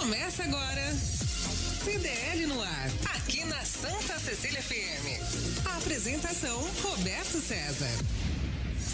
Começa agora. CDL no ar, aqui na Santa Cecília FM. A apresentação Roberto César.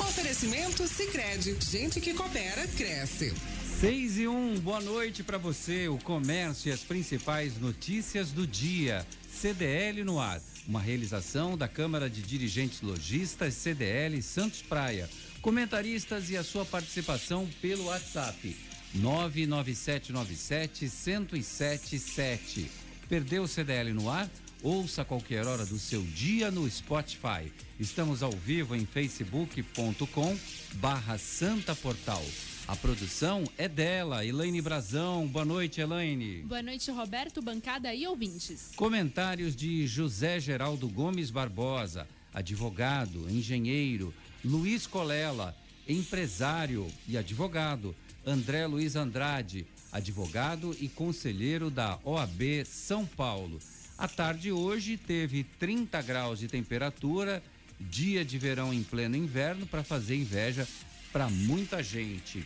Oferecimento Sicredi, gente que coopera cresce. 6 e 1, boa noite para você, o comércio e as principais notícias do dia. CDL no ar, uma realização da Câmara de Dirigentes Logistas CDL Santos Praia. Comentaristas e a sua participação pelo WhatsApp 99797 1077. Perdeu o CDL no ar? Ouça a qualquer hora do seu dia no Spotify. Estamos ao vivo em facebook.com barra Santa Portal. A produção é dela, Elaine Brazão. Boa noite, Elaine. Boa noite, Roberto, bancada e ouvintes. Comentários de José Geraldo Gomes Barbosa, advogado, engenheiro, Luiz Colela, empresário e advogado, André Luiz Andrade, advogado e conselheiro da OAB São Paulo. A tarde hoje teve 30 graus de temperatura, dia de verão em pleno inverno para fazer inveja para muita gente.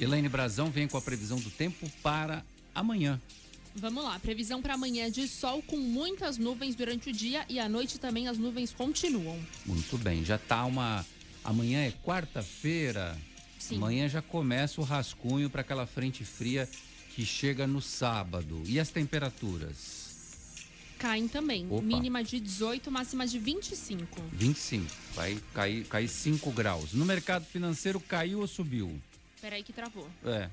Elaine Brazão vem com a previsão do tempo para amanhã. Vamos lá, previsão para amanhã é de sol com muitas nuvens durante o dia e à noite também as nuvens continuam. Muito bem, já tá uma. Amanhã é quarta-feira. Sim. Amanhã já começa o rascunho para aquela frente fria que chega no sábado. E as temperaturas? Caem também, Opa. mínima de 18, máxima de 25. 25. Vai cair, cair 5 graus. No mercado financeiro caiu ou subiu? Peraí que travou. É.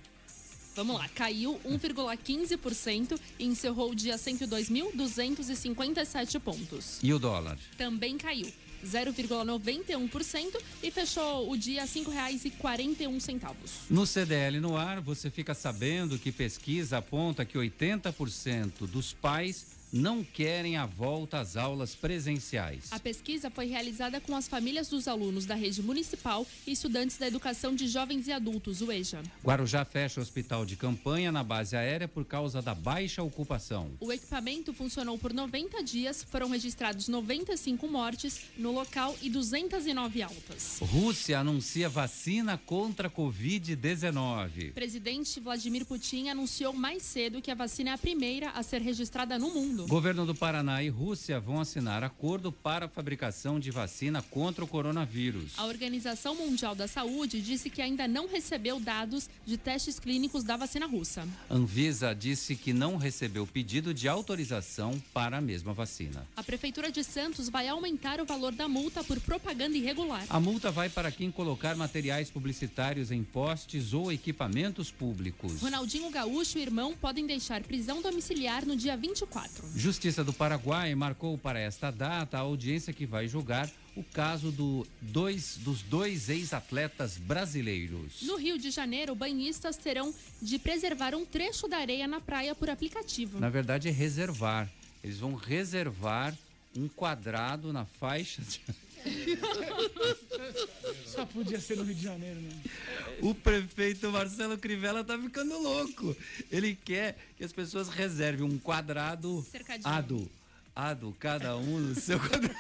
Vamos lá, caiu 1,15% e encerrou o dia 102.257 pontos. E o dólar? Também caiu 0,91% e fechou o dia R$ 5,41. No CDL no ar, você fica sabendo que pesquisa aponta que 80% dos pais não querem a volta às aulas presenciais. A pesquisa foi realizada com as famílias dos alunos da rede municipal e estudantes da educação de jovens e adultos, o EJA. Guarujá fecha o hospital de campanha na base aérea por causa da baixa ocupação. O equipamento funcionou por 90 dias, foram registrados 95 mortes no local e 209 altas. Rússia anuncia vacina contra a Covid-19. Presidente Vladimir Putin anunciou mais cedo que a vacina é a primeira a ser registrada no mundo. Governo do Paraná e Rússia vão assinar acordo para a fabricação de vacina contra o coronavírus. A Organização Mundial da Saúde disse que ainda não recebeu dados de testes clínicos da vacina russa. Anvisa disse que não recebeu pedido de autorização para a mesma vacina. A Prefeitura de Santos vai aumentar o valor da multa por propaganda irregular. A multa vai para quem colocar materiais publicitários em postes ou equipamentos públicos. Ronaldinho Gaúcho e irmão podem deixar prisão domiciliar no dia 24. Justiça do Paraguai marcou para esta data a audiência que vai julgar o caso do dois, dos dois ex-atletas brasileiros. No Rio de Janeiro, banhistas terão de preservar um trecho da areia na praia por aplicativo. Na verdade, é reservar. Eles vão reservar um quadrado na faixa. De... Só podia ser no Rio de Janeiro, né? O prefeito Marcelo Crivella tá ficando louco. Ele quer que as pessoas reservem um quadrado Cercadinho. ado. Ado, cada um no seu quadrado.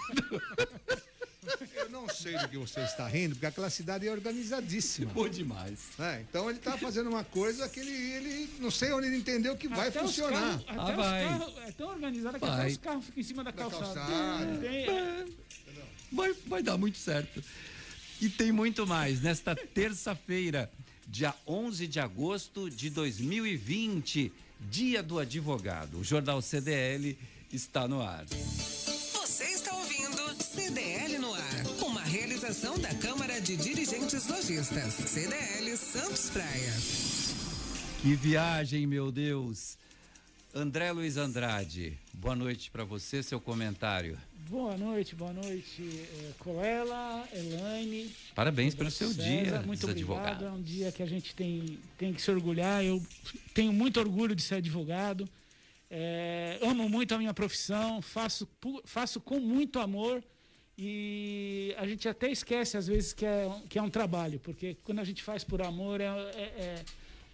Eu não sei do que você está rindo, porque aquela cidade é organizadíssima. Bom demais. É, então ele está fazendo uma coisa que ele, ele não sei onde ele entendeu que vai Até os funcionar. carros- até Ah, os vai. carros- é tão organizado que Vai. até os carros ficam em cima da, Da calçada. calçada. Tem- Vai, vai dar muito certo. E tem muito mais. Nesta terça-feira, dia 11 de agosto de 2020, dia do advogado. O Jornal CDL está no ar. Você está ouvindo CDL no ar, uma realização da Câmara de Dirigentes Lojistas, CDL Santos Praia. Que viagem, meu Deus. André Luiz Andrade, boa noite para você, seu comentário. Boa noite, boa noite, eh, Colela, Elaine. Parabéns pelo seu César, dia, muito obrigado. advogados. É um dia que a gente tem, tem que se orgulhar. Eu tenho muito orgulho de ser advogado. É, amo muito a minha profissão, faço, faço com muito amor e a gente até esquece às vezes que é, um- que é um trabalho, porque quando a gente faz por amor, é, é- é-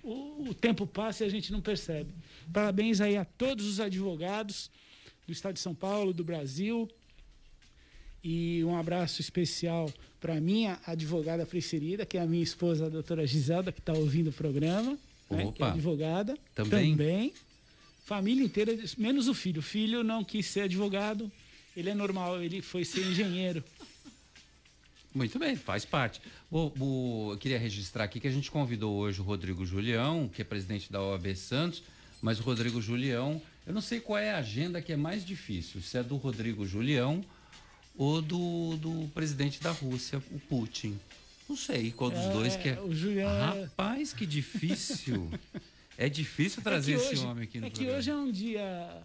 o, o tempo passa e a gente não percebe. Parabéns aí a todos os advogados do Estado de São Paulo, do Brasil, e um abraço especial para minha advogada preferida, que é a minha esposa, a doutora Giselda, que está ouvindo o programa. Né, que é advogada. Também. Também. Família inteira, menos o filho. O filho não quis ser advogado. Ele é normal, ele foi ser engenheiro. Muito bem, faz parte. O, o- eu queria registrar aqui que a gente convidou hoje o Rodrigo Julião, que é presidente da OAB Santos, mas o Rodrigo Julião, eu não sei qual é a agenda que é mais difícil, se é do Rodrigo Julião ou do, do presidente da Rússia, o Putin. Não sei qual dos É, dois que é. o é- Rapaz, que difícil. é difícil trazer É que esse hoje- homem aqui no É que programa. hoje é um dia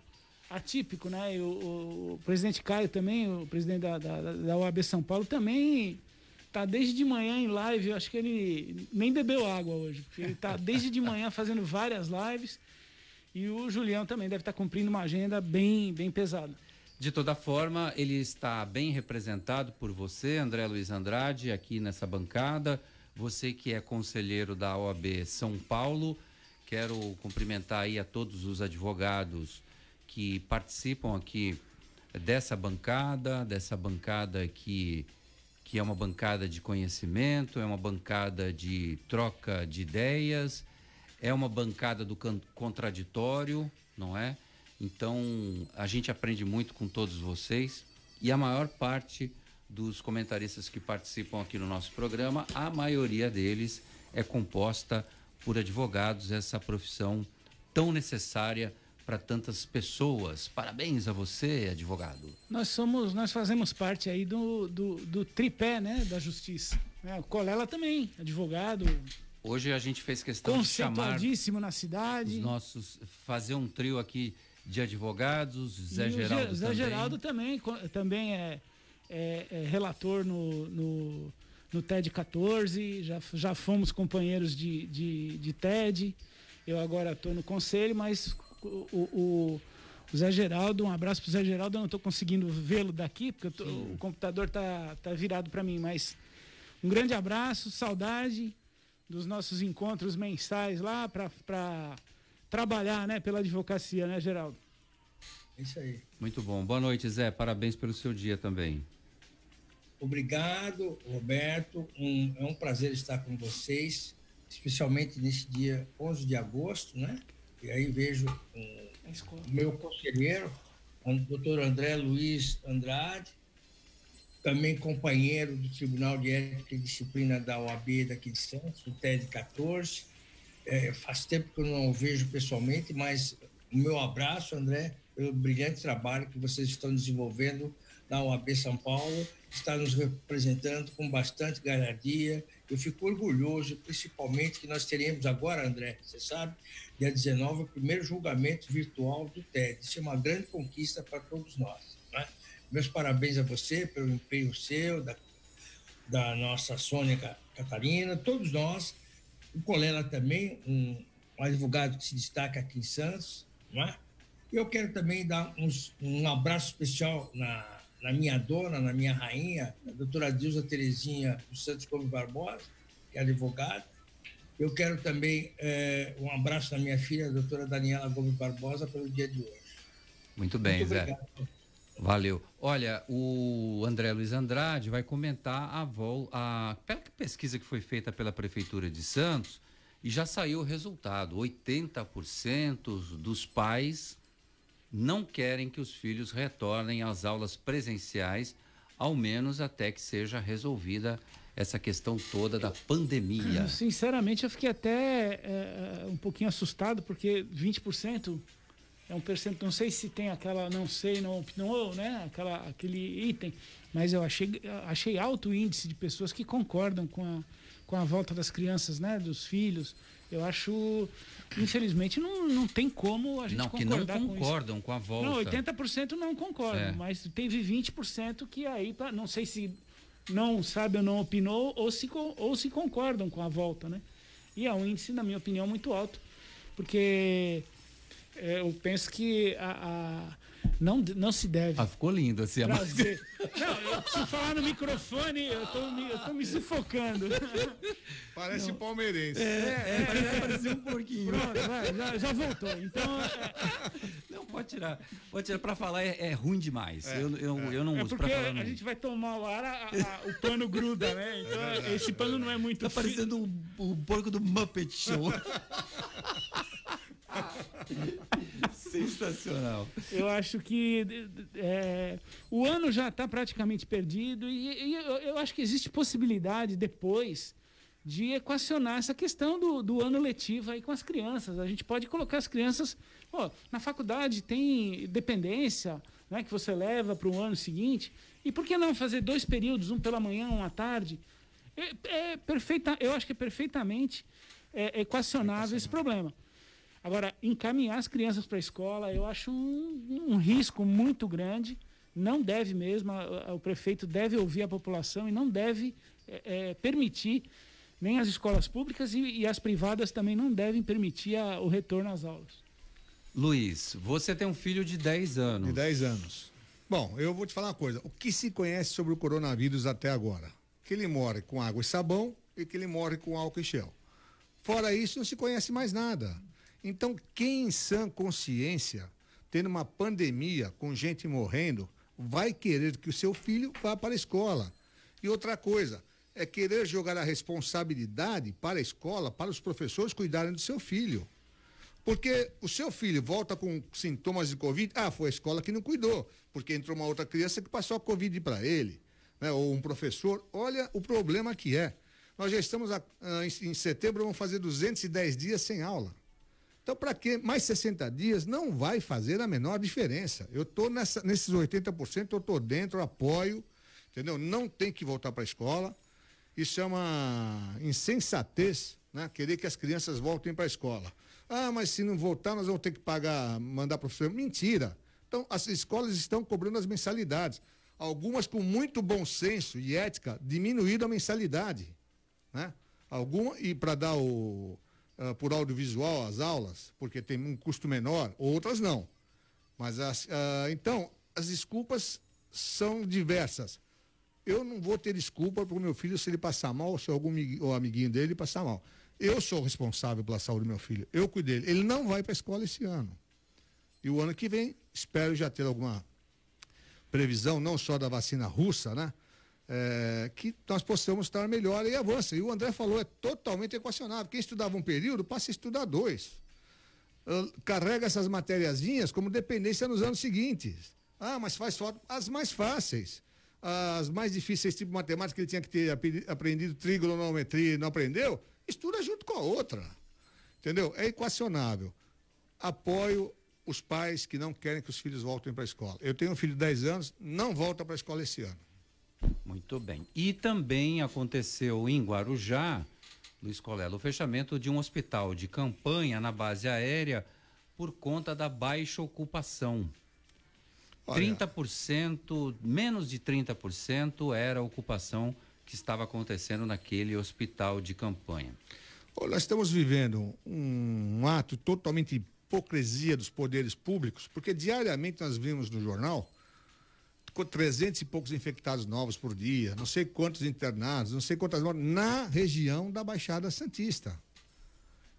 atípico, né? O, o- o presidente Caio também, o presidente da, da, da OAB São Paulo, também tá desde de manhã em live. Eu acho que ele nem bebeu água hoje, porque ele tá desde de manhã fazendo várias lives. E o Julião também deve estar cumprindo uma agenda bem, bem pesada. De toda forma, ele está bem representado por você, André Luiz Andrade, aqui nessa bancada. Você que é conselheiro da OAB São Paulo, quero cumprimentar aí a todos os advogados que participam aqui dessa bancada, dessa bancada que, que é uma bancada de conhecimento, é uma bancada de troca de ideias, é uma bancada do contraditório, não é? Então, a gente aprende muito com todos vocês e a maior parte dos comentaristas que participam aqui no nosso programa, a maioria deles é composta por advogados, essa profissão tão necessária para tantas pessoas. Parabéns a você, advogado. Nós somos, nós fazemos parte aí do, do, do tripé, né, da justiça. né? O Colela também, advogado, Hoje a gente fez questão de chamar na os cidade. nossos, fazer um trio aqui de advogados, Zé E Geraldo Zé também. Geraldo também, também é, é- é relator no, no, no TED 14, já, já fomos companheiros de, de, de TED. Eu agora estou no conselho, mas o, o- o Zé Geraldo, um abraço para o Zé Geraldo, eu não estou conseguindo vê-lo daqui, porque tô- o computador está tá virado para mim, mas um grande abraço, saudade dos nossos encontros mensais lá para trabalhar né, pela advocacia, né, Geraldo? É isso aí. Muito bom. Boa noite, Zé. Parabéns pelo seu dia também. Obrigado, Roberto. Um- é um prazer estar com vocês, especialmente nesse dia 11 de agosto, né? E aí vejo um, o meu conselheiro, o doutor André Luiz Andrade, também companheiro do Tribunal de Ética e Disciplina da OAB daqui de Santos, do TED 14. É, faz tempo que eu não o vejo pessoalmente, mas o meu abraço, André, pelo brilhante trabalho que vocês estão desenvolvendo na OAB São Paulo, está nos representando com bastante galhardia. Eu fico orgulhoso, principalmente, que nós teremos agora, André, você sabe, dia 19, o primeiro julgamento virtual do TED. Isso é uma grande conquista para todos nós. Né? Meus parabéns a você pelo empenho seu, da, da nossa Sônia Ca- Catarina, todos nós. O Colela também, um, um advogado que se destaca aqui em Santos. Não é? Eu quero também dar uns- um abraço especial na, na minha dona, na minha rainha, a doutora Dilza Terezinha dos Santos Gomes Barbosa, que é advogada. Eu quero também eh, um abraço na minha filha, a doutora Daniela Gomes Barbosa, pelo dia de hoje. Muito bem, Muito Zé. obrigado. Valeu. Olha, o André Luiz Andrade vai comentar a, vol a pesquisa que foi feita pela Prefeitura de Santos e já saiu o resultado. 80% dos pais não querem que os filhos retornem às aulas presenciais, ao menos até que seja resolvida essa questão toda da pandemia. Sinceramente, eu fiquei até é, um pouquinho assustado, porque 20% é um percentual. Não sei se tem aquela, não sei, não opinou, né? Aquela, aquele item, mas eu achei, achei alto o índice de pessoas que concordam com a, com a volta das crianças, né? Dos filhos. Eu acho, infelizmente, não, não tem como a gente Não, que não concordar com concordam com a volta. Não, 80% não concordam, É. mas teve 20% que aí, não sei se não sabe ou não opinou ou se, ou se concordam com a volta, né? E é um índice, na minha opinião, muito alto, porque eu penso que a, a não, não se deve. Ah, ficou lindo assim. Trazer. Não, eu preciso falar no microfone, eu tô, me, eu tô me sufocando. Parece não. palmeirense. É, é, é, parece um pouquinho. Pronto, vai, já, já, voltou. Então. É... Não, pode tirar. Pode tirar. Pra falar é, é ruim demais. É, eu, eu, é. eu não é uso pra falar. A gente vai tomar o ar, a, a, o pano gruda, né? Então esse pano não é muito. Tá parecendo o, o porco do Muppet Show. Sensacional. Eu acho que é, o ano já está praticamente perdido e, e eu, eu, acho que existe possibilidade depois de equacionar essa questão do, do ano letivo aí com as crianças. A gente pode colocar as crianças. Pô, na faculdade tem dependência né, que você leva para o ano seguinte. E por que não fazer dois períodos, um pela manhã, um à tarde? É, é perfeita, eu acho que é perfeitamente é, equacionável esse problema. Agora, encaminhar as crianças para a escola, eu acho um, um, risco muito grande. Não deve mesmo, a, a, o prefeito deve ouvir a população e não deve é, é, permitir, nem as escolas públicas e, e, as privadas também não devem permitir a, o retorno às aulas. Luiz, você tem um filho de 10 anos. De 10 anos. Bom, eu vou te falar uma coisa. O que se conhece sobre o coronavírus até agora? Que ele morre com água e sabão e que ele morre com álcool e gel. Fora isso, não se conhece mais nada. Então, quem em sã consciência, tendo uma pandemia com gente morrendo, vai querer que o seu filho vá para a escola. E outra coisa, é querer jogar a responsabilidade para a escola, para os professores cuidarem do seu filho. Porque o seu filho volta com sintomas de Covid, ah, foi a escola que não cuidou, porque entrou uma outra criança que passou a Covid para ele, né? ou um professor. Olha o problema que é. Nós já estamos a, a, em setembro, vamos fazer 210 dias sem aula. Então, para que mais 60 dias não vai fazer a menor diferença. Eu estou nesses 80%, eu estou dentro, apoio, entendeu? Não tem que voltar para a escola. Isso é uma insensatez, né? Querer que as crianças voltem para a escola. Ah, mas se não voltar, nós vamos ter que pagar, mandar professor. Mentira. Então, as escolas estão cobrando as mensalidades. Algumas com muito bom senso e ética diminuíram a mensalidade, né? Alguma, e para dar o, uh, por audiovisual as aulas, porque tem um custo menor, outras não. Mas as, uh, então, as desculpas são diversas. Eu não vou ter desculpa para o meu filho se ele passar mal se algum ou amiguinho dele passar mal. Eu sou responsável pela saúde do meu filho. Eu cuidei dele. Ele não vai para a escola esse ano. E o ano que vem, espero já ter alguma previsão, não só da vacina russa, né? É, que nós possamos estar melhor e avança. E o André falou, é totalmente equacionável. Quem estudava um período passa a estudar dois. Uh, carrega essas matériazinhas como dependência nos anos seguintes. Ah, mas faz falta as mais fáceis. As mais difíceis, tipo matemática, que ele tinha que ter aprendido trigonometria e não aprendeu, estuda junto com a outra. Entendeu? É equacionável. Apoio os pais que não querem que os filhos voltem para a escola. Eu tenho um filho de 10 anos, não volta para a escola esse ano. Muito bem. E também aconteceu em Guarujá, Luiz Colela, o fechamento de um hospital de campanha na base aérea por conta da baixa ocupação. Olha. 30%, menos de 30% era a ocupação que estava acontecendo naquele hospital de campanha. Olha, nós estamos vivendo um, um ato totalmente hipocrisia dos poderes públicos, porque diariamente nós vimos no jornal 300 e poucos infectados novos por dia, não sei quantos internados, não sei quantas mortes, na região da Baixada Santista.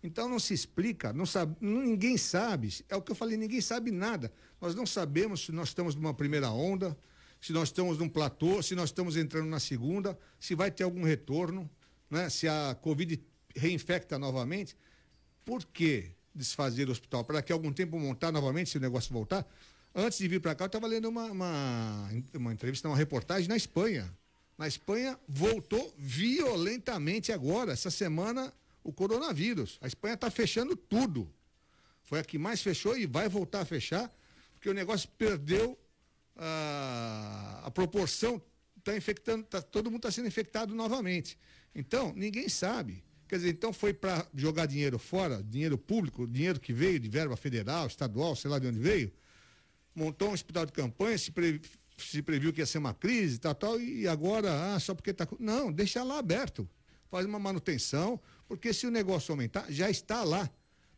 Então não se explica, não sabe, ninguém sabe, é o que eu falei, ninguém sabe nada. Nós não sabemos se nós estamos numa primeira onda, se nós estamos num platô, se nós estamos entrando na segunda, se vai ter algum retorno, né? se a Covid reinfecta novamente. Por que desfazer o hospital? Para que algum tempo montar novamente, se o negócio voltar? Antes de vir para cá, eu estava lendo uma, uma, uma entrevista, uma reportagem na Espanha. Na Espanha voltou violentamente agora, essa semana, o coronavírus. A Espanha está fechando tudo. Foi a que mais fechou e vai voltar a fechar, porque o negócio perdeu a, a proporção, está infectando, tá, todo mundo está sendo infectado novamente. Então, ninguém sabe. Quer dizer, então foi para jogar dinheiro fora, dinheiro público, dinheiro que veio de verba federal, estadual, sei lá de onde veio, montou um hospital de campanha, se, pre, se previu que ia ser uma crise, tal, tal, e agora, ah, só porque está. Não, deixa lá aberto. Faz uma manutenção, porque se o negócio aumentar, já está lá.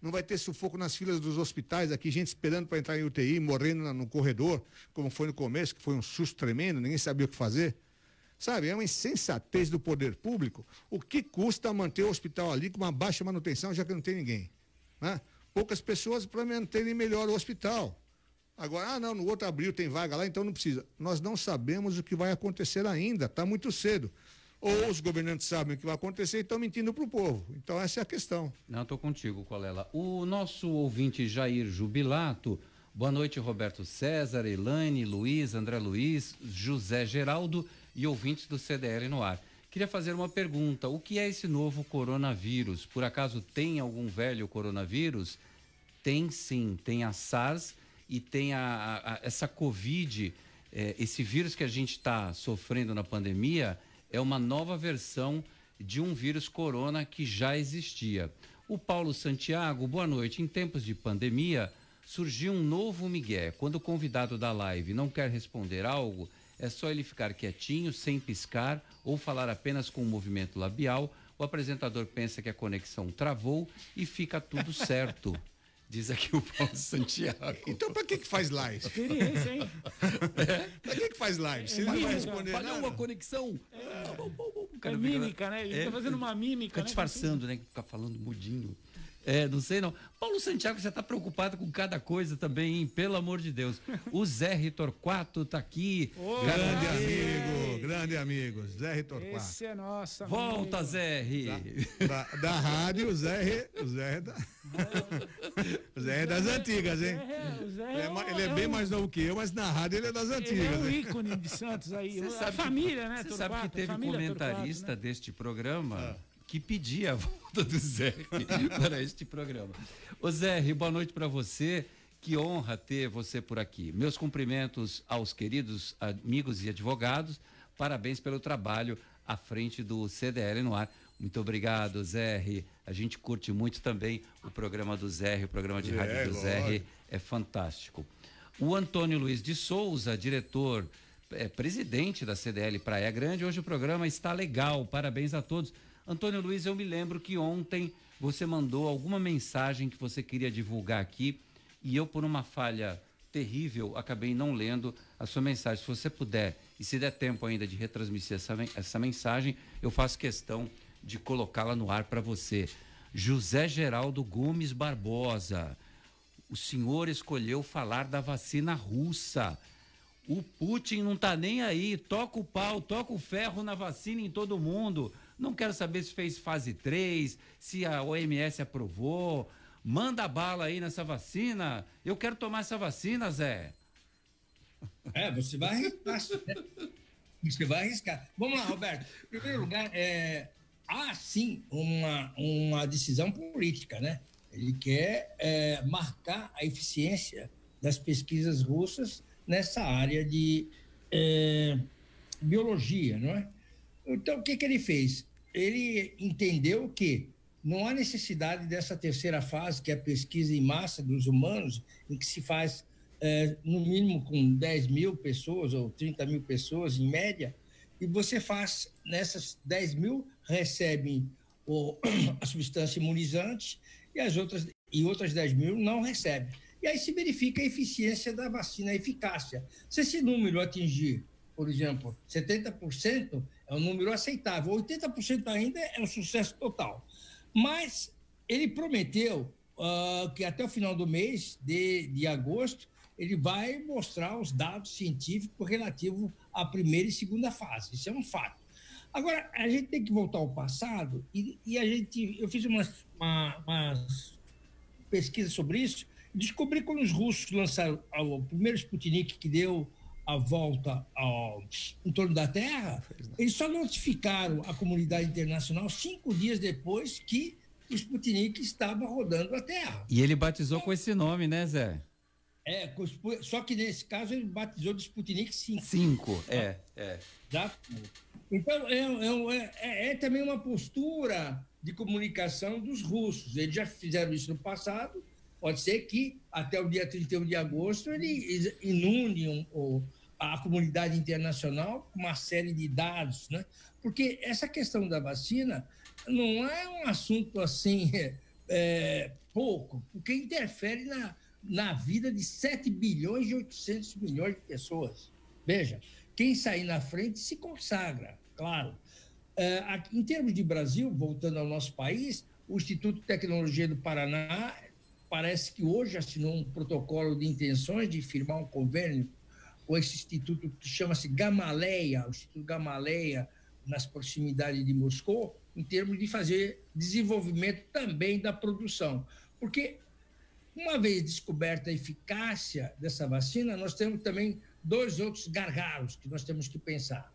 Não vai ter sufoco nas filas dos hospitais aqui, gente esperando para entrar em UTI, morrendo no corredor, como foi no começo, que foi um susto tremendo, ninguém sabia o que fazer. Sabe, é uma insensatez do poder público. O que custa manter o hospital ali com uma baixa manutenção, já que não tem ninguém? Né? Poucas pessoas para manterem melhor o hospital. Agora, ah, não, no outro abril tem vaga lá, então não precisa. Nós não sabemos o que vai acontecer ainda, está muito cedo. Ou os governantes sabem o que vai acontecer e estão mentindo para o povo. Então, essa é a questão. Não, estou contigo, Colela. O nosso ouvinte Jair Jubilato, boa noite, Roberto César, Elaine, Luiz, André Luiz, José Geraldo e ouvintes do CDL no ar. Queria fazer uma pergunta: o que é esse novo coronavírus? Por acaso tem algum velho coronavírus? Tem sim, tem a SARS e tem a, a, essa Covid, é, esse vírus que a gente está sofrendo na pandemia, é uma nova versão de um vírus corona que já existia. O Paulo Santiago, boa noite. Em tempos de pandemia, surgiu um novo migué. Quando o convidado da live não quer responder algo, é só ele ficar quietinho, sem piscar ou falar apenas com um movimento labial. O apresentador pensa que a conexão travou e fica tudo certo. Diz aqui o Paulo Santiago. Então, para que que faz live? Experiência, hein? É? Para que que faz live? Se É, não vai responder falhou nada. a conexão. Ah, É cara fica- mímica, né? Ele É, tá fazendo uma mímica, Fica né? disfarçando, né? Fica falando mudinho. É, não sei não. Paulo Santiago, você tá preocupado com cada coisa também, hein? Pelo amor de Deus. O Zé Ritorquato tá aqui. Ô, Grande amigo, grande amigo, Zé Ritorquato. Esse é nosso. Volta, amigo. Zé. Ri. Da, da rádio, o Zé, Re- o Zé é da, o Zé é das antigas, hein? É, o Zé Ele é, um- ele é bem mais novo que eu, mas na rádio ele é das Ele é antigas. um hein? ícone de Santos aí. Você a sabe que- família, né, Você sabe que teve comentarista né? deste programa que pedia a volta do Zé para este programa. Ô Zé, boa noite para você. Que honra ter você por aqui. Meus cumprimentos aos queridos amigos e advogados. Parabéns pelo trabalho à frente do CDL no ar. Muito obrigado, Zé. A gente curte muito também o programa do Zé, o programa de É, rádio do Zé é fantástico. O Antônio Luiz de Souza, diretor, é, presidente da CDL Praia Grande, hoje o programa está legal, parabéns a todos. Antônio Luiz, eu me lembro que ontem você mandou alguma mensagem que você queria divulgar aqui e eu, por uma falha terrível, acabei não lendo a sua mensagem. Se você puder, e se der tempo ainda de retransmitir essa, essa mensagem, eu faço questão de colocá-la no ar para você. José Geraldo Gomes Barbosa o senhor escolheu falar da vacina russa. O Putin não tá nem aí, toca o pau, toca o ferro na vacina em todo mundo. Não quero saber se fez fase 3, se a OMS aprovou. Manda bala aí nessa vacina. Eu quero tomar essa vacina, Zé. É, você vai arriscar. Você vai arriscar. Vamos lá, Roberto. Em primeiro lugar, é, há sim uma, uma decisão política, né? Ele quer é, marcar a eficiência das pesquisas russas nessa área de é, biologia, não é? Então, o que, que ele fez? Ele entendeu que não há necessidade dessa terceira fase, que é a pesquisa em massa dos humanos, em que se faz é, no mínimo com 10 mil pessoas ou 30 mil pessoas em média, e você faz, nessas 10 mil, recebem o, a substância imunizante e as outras, e outras 10 mil não recebem. E aí se verifica a eficiência da vacina, a eficácia. Se esse número atingir, por exemplo, 70%, é um número aceitável, 80% ainda é um sucesso total. Mas ele prometeu uh, que até o final do mês de, de agosto ele vai mostrar os dados científicos relativos à primeira e segunda fase. Isso é um fato. Agora, a gente tem que voltar ao passado e, e a gente, eu fiz umas, uma, umas pesquisas sobre isso, descobri quando os russos lançaram o primeiro Sputnik que deu a volta ao, em torno da Terra, eles só notificaram a comunidade internacional cinco dias depois que o Sputnik estava rodando a Terra. E ele batizou com esse nome, né, Zé? É, só que nesse caso ele batizou de Sputnik 5. 5, é, é. Tá? Então, é, é, é, é, também uma postura de comunicação dos russos. Eles já fizeram isso no passado. Pode ser que até o dia 31 de agosto eles inundem o, a comunidade internacional com uma série de dados, né? Porque essa questão da vacina não é um assunto assim é, pouco, porque interfere na, na vida de 7 bilhões e 800 milhões de pessoas. Veja, quem sair na frente se consagra, claro. É, em termos de Brasil, voltando ao nosso país, o Instituto de Tecnologia do Paraná parece que hoje assinou um protocolo de intenções de firmar um convênio com esse instituto que chama-se Gamaleia, o Instituto Gamaleia, nas proximidades de Moscou, em termos de fazer desenvolvimento também da produção. Porque, uma vez descoberta a eficácia dessa vacina, nós temos também dois outros gargalos que nós temos que pensar.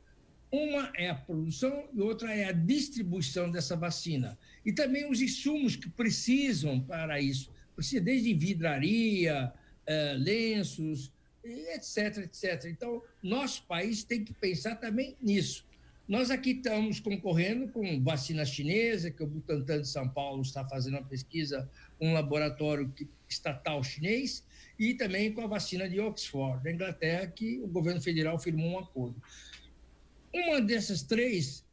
Uma é a produção e outra é a distribuição dessa vacina. E também os insumos que precisam para isso. Precisa desde vidraria, eh, lenços, etc, etc. Então, nosso país tem que pensar também nisso. Nós aqui estamos concorrendo com vacina chinesa, que o Butantan de São Paulo está fazendo uma pesquisa, um laboratório estatal chinês, e também com a vacina de Oxford, da Inglaterra, que o governo federal firmou um acordo. Uma dessas três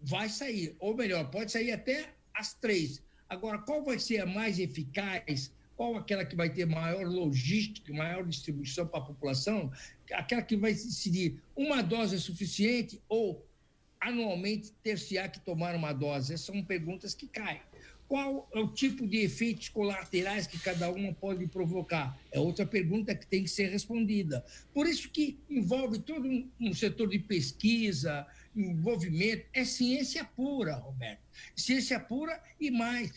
vai sair, ou melhor, pode sair até as três. Agora, qual vai ser a mais eficaz? Qual aquela que vai ter maior logística, maior distribuição para a população? Aquela que vai decidir uma dose é suficiente ou anualmente ter-se-á que tomar uma dose? Essas são perguntas que caem. Qual é o tipo de efeitos colaterais que cada uma pode provocar? É outra pergunta que tem que ser respondida. Por isso que envolve todo um setor de pesquisa, envolvimento, é ciência pura, Roberto. Ciência pura e mais,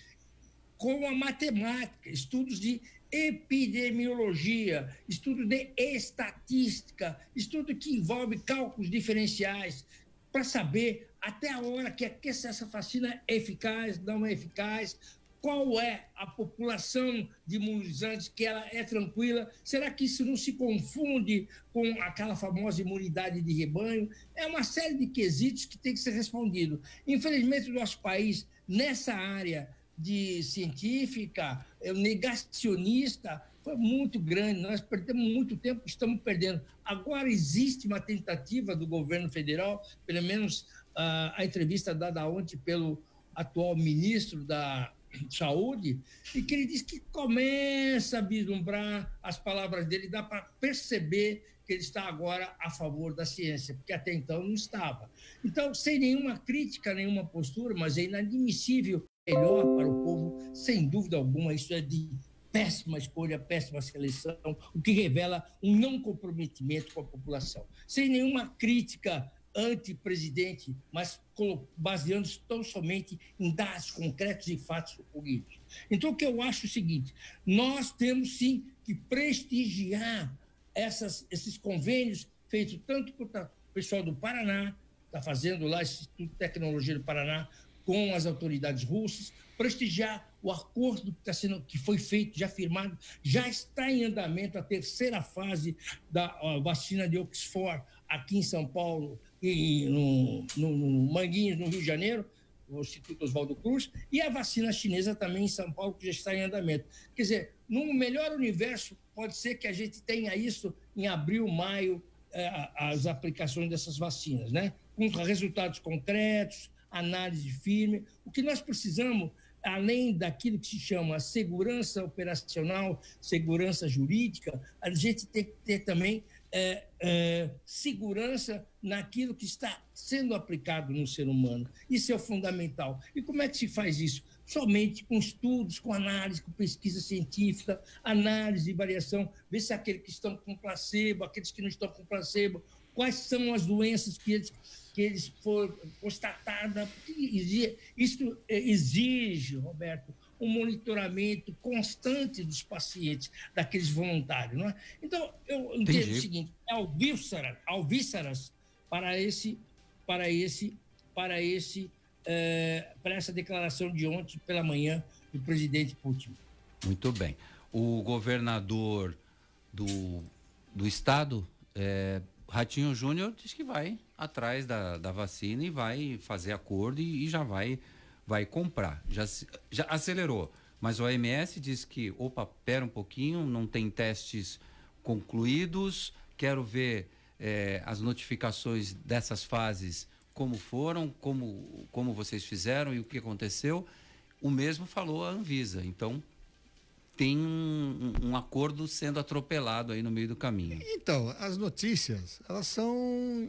com a matemática, estudos de epidemiologia, estudo de estatística, estudo que envolve cálculos diferenciais, para saber até a hora que, que essa vacina é eficaz, não é eficaz, qual é a população de imunizantes que ela é tranquila? Será que isso não se confunde com aquela famosa imunidade de rebanho? É uma série de quesitos que tem que ser respondido. Infelizmente, o nosso país, nessa área de científica, é negacionista, foi muito grande. Nós perdemos muito tempo, estamos perdendo. Agora existe uma tentativa do governo federal, pelo menos uh, a entrevista dada ontem pelo atual ministro da Saúde, e que ele diz que começa a vislumbrar as palavras dele, dá para perceber que ele está agora a favor da ciência, porque até então não estava. Então, sem nenhuma crítica, nenhuma postura, mas é inadmissível melhor para o povo, sem dúvida alguma, isso é de péssima escolha, péssima seleção, o que revela um não comprometimento com a população. Sem nenhuma crítica anti-presidente, mas baseando-se tão somente em dados concretos e fatos políticos. Então, o que eu acho é o seguinte: nós temos sim que prestigiar essas, esses convênios feitos tanto por o pessoal do Paraná, está fazendo lá, Instituto de Tecnologia do Paraná, com as autoridades russas, prestigiar o acordo que, está sendo, que foi feito, já firmado, já está em andamento a terceira fase da vacina de Oxford aqui em São Paulo e no, no, no Manguinhos, no Rio de Janeiro, o Instituto Oswaldo Cruz, e a vacina chinesa também em São Paulo, que já está em andamento. Quer dizer, no melhor universo, pode ser que a gente tenha isso em abril, maio, eh, as aplicações dessas vacinas, né? Com resultados concretos, análise firme. O que nós precisamos, além daquilo que se chama segurança operacional, segurança jurídica, a gente tem que ter também é, é, segurança naquilo que está sendo aplicado no ser humano. Isso é o fundamental. E como é que se faz isso? Somente com estudos, com análise, com pesquisa científica, análise e variação, ver se aqueles que estão com placebo, aqueles que não estão com placebo, quais são as doenças que eles que eles foram constatados. Isso exige, Roberto, um monitoramento constante dos pacientes, daqueles voluntários. Não é? Então, eu entendo Entendi. o seguinte: é alvíceras, alvíceras para esse, para esse, para esse, é, para essa declaração de ontem pela manhã do presidente Putin. Muito bem. O governador do, do estado, é, Ratinho Júnior, diz que vai atrás da, da vacina e vai fazer acordo e, e já vai vai comprar. Já, já acelerou. Mas o OMS diz que, opa, pera um pouquinho, não tem testes concluídos, quero ver é, as notificações dessas fases, como foram, como, como vocês fizeram e o que aconteceu. O mesmo falou a Anvisa. Então, tem um, um, acordo sendo atropelado aí no meio do caminho. Então, as notícias, elas são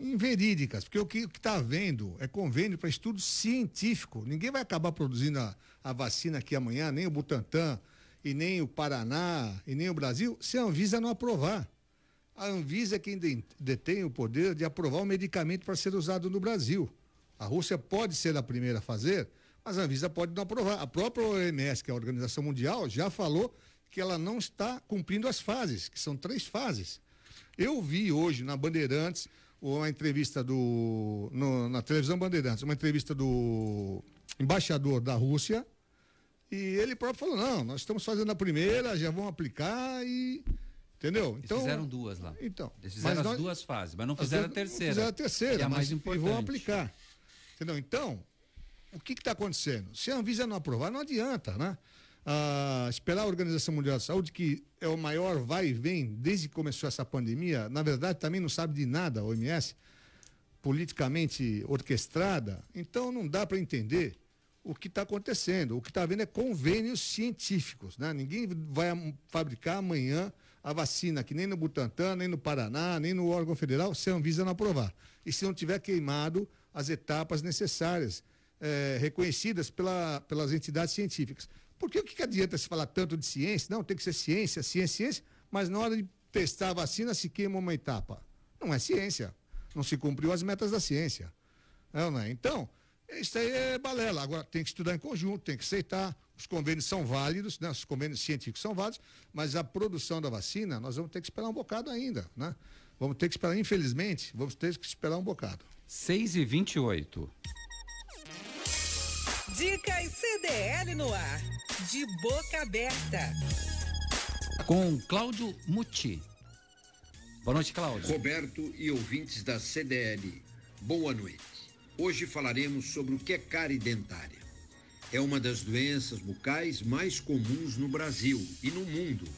inverídicas, porque o que está havendo é convênio para estudo científico. Ninguém vai acabar produzindo a, a, vacina aqui amanhã, nem o Butantan, e nem o Paraná, e nem o Brasil, se a Anvisa não aprovar. A Anvisa é quem detém o poder de aprovar o medicamento para ser usado no Brasil. A Rússia pode ser a primeira a fazer, mas a Anvisa pode não aprovar. A própria OMS, que é a Organização Mundial, já falou que ela não está cumprindo as fases, que são três fases. Eu vi hoje na Bandeirantes uma entrevista do. No, na televisão Bandeirantes, uma entrevista do embaixador da Rússia. E ele próprio falou: não, nós estamos fazendo a primeira, já vamos aplicar e. Entendeu? Então, Eles fizeram duas lá. Então. Eles fizeram as nós, duas fases, mas não fizeram a terceira. Fizeram a terceira, que é a mais importante. E vão aplicar. Entendeu? Então, o que está acontecendo? Se a Anvisa não aprovar, não adianta, né? Ah, esperar a Organização Mundial da Saúde, que é o maior vai e vem desde que começou essa pandemia, na verdade também não sabe de nada, a OMS, politicamente orquestrada, então não dá para entender o que está acontecendo. O que está havendo é convênios científicos, né? Ninguém vai fabricar amanhã a vacina, que nem no Butantan, nem no Paraná, nem no órgão federal, se a Anvisa não aprovar. E se não tiver queimado as etapas necessárias é, reconhecidas pela, pelas entidades científicas. Porque o que, que adianta se falar tanto de ciência? Não, tem que ser ciência, ciência, ciência, mas na hora de testar a vacina se queima uma etapa. Não é ciência. Não se cumpriu as metas da ciência. Não, não é? Então, isso aí é balela. Agora, tem que estudar em conjunto, tem que aceitar. Os convênios são válidos, né? os convênios científicos são válidos, mas a produção da vacina, nós vamos ter que esperar um bocado ainda. Né? Vamos ter que esperar, infelizmente, vamos ter que esperar um bocado. 6 e 28 Dicas CDL no ar, de boca aberta. Com Cláudio Muti. Boa noite, Cláudio. Roberto e ouvintes da CDL, boa noite. Hoje falaremos sobre o que é cárie dentária. É uma das doenças bucais mais comuns no Brasil e no mundo.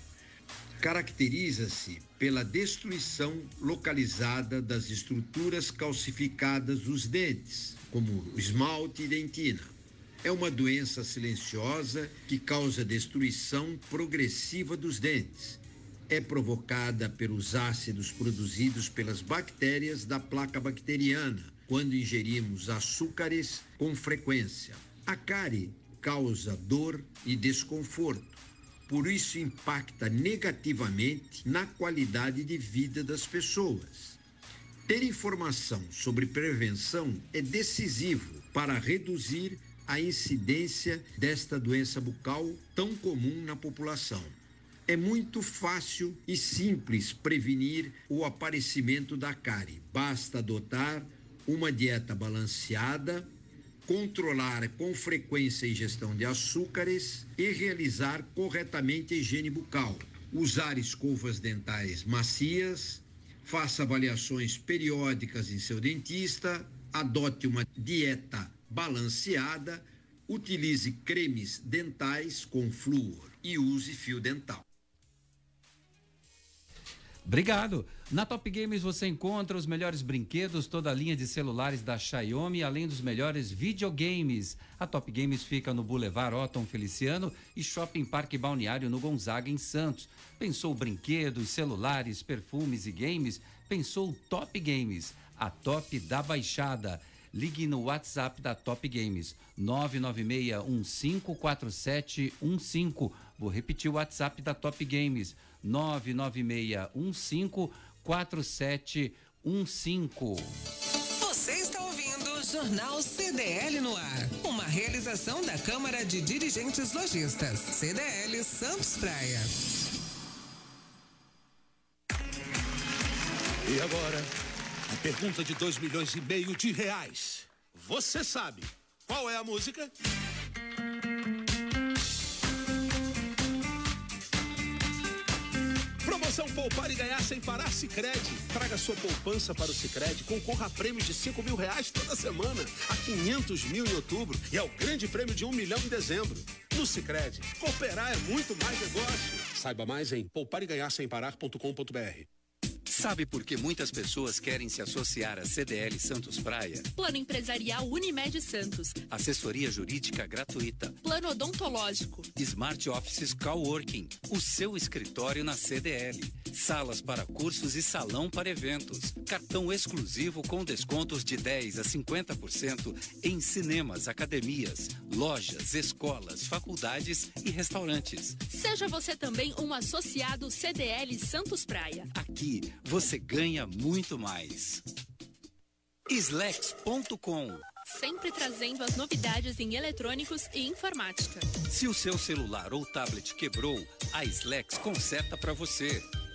Caracteriza-se pela destruição localizada das estruturas calcificadas dos dentes, como esmalte e dentina é uma doença silenciosa que causa destruição progressiva dos dentes. É provocada pelos ácidos produzidos pelas bactérias da placa bacteriana quando ingerimos açúcares com frequência. A cárie causa dor e desconforto. Por isso impacta negativamente na qualidade de vida das pessoas. Ter informação sobre prevenção é decisivo para reduzir a incidência desta doença bucal tão comum na população. É muito fácil e simples prevenir o aparecimento da cárie. Basta adotar uma dieta balanceada, controlar com frequência a ingestão de açúcares e realizar corretamente a higiene bucal. Usar escovas dentais macias, faça avaliações periódicas em seu dentista, adote uma dieta balanceada, utilize cremes dentais com flúor e use fio dental. Obrigado. Na Top Games você encontra os melhores brinquedos, toda a linha de celulares da Xiaomi, além dos melhores videogames. A Top Games fica no Boulevard Otton Feliciano e Shopping Parque Balneário no Gonzaga, em Santos. Pensou brinquedos, celulares, perfumes e games? Pensou Top Games, a top da baixada. Ligue no WhatsApp da Top Games, 996154715. Vou repetir o WhatsApp da Top Games, 996154715. Você está ouvindo o Jornal CDL no ar, uma realização da Câmara de Dirigentes Lojistas, CDL Santos Praia. E agora? Pergunta de 2 milhões e meio de reais. Você sabe qual é a música? Promoção Poupar e Ganhar Sem Parar Sicredi. Traga sua poupança para o Sicredi, concorra a prêmio de 5 mil reais toda semana, a 500 mil em outubro e ao grande prêmio de 1 um milhão em dezembro. No Sicredi, cooperar é muito mais negócio. Saiba mais em poupareganharsemparar.com.br. Sabe por que muitas pessoas querem se associar à CDL Santos Praia? Plano empresarial Unimed Santos. Assessoria jurídica gratuita. Plano odontológico. Smart Offices Coworking. O seu escritório na CDL. Salas para cursos e salão para eventos. Cartão exclusivo com descontos de 10 a 50% em cinemas, academias, lojas, escolas, faculdades e restaurantes. Seja você também um associado CDL Santos Praia. Aqui você ganha muito mais. Slex.com Sempre trazendo as novidades em eletrônicos e informática. Se o seu celular ou tablet quebrou, a Slex conserta para você.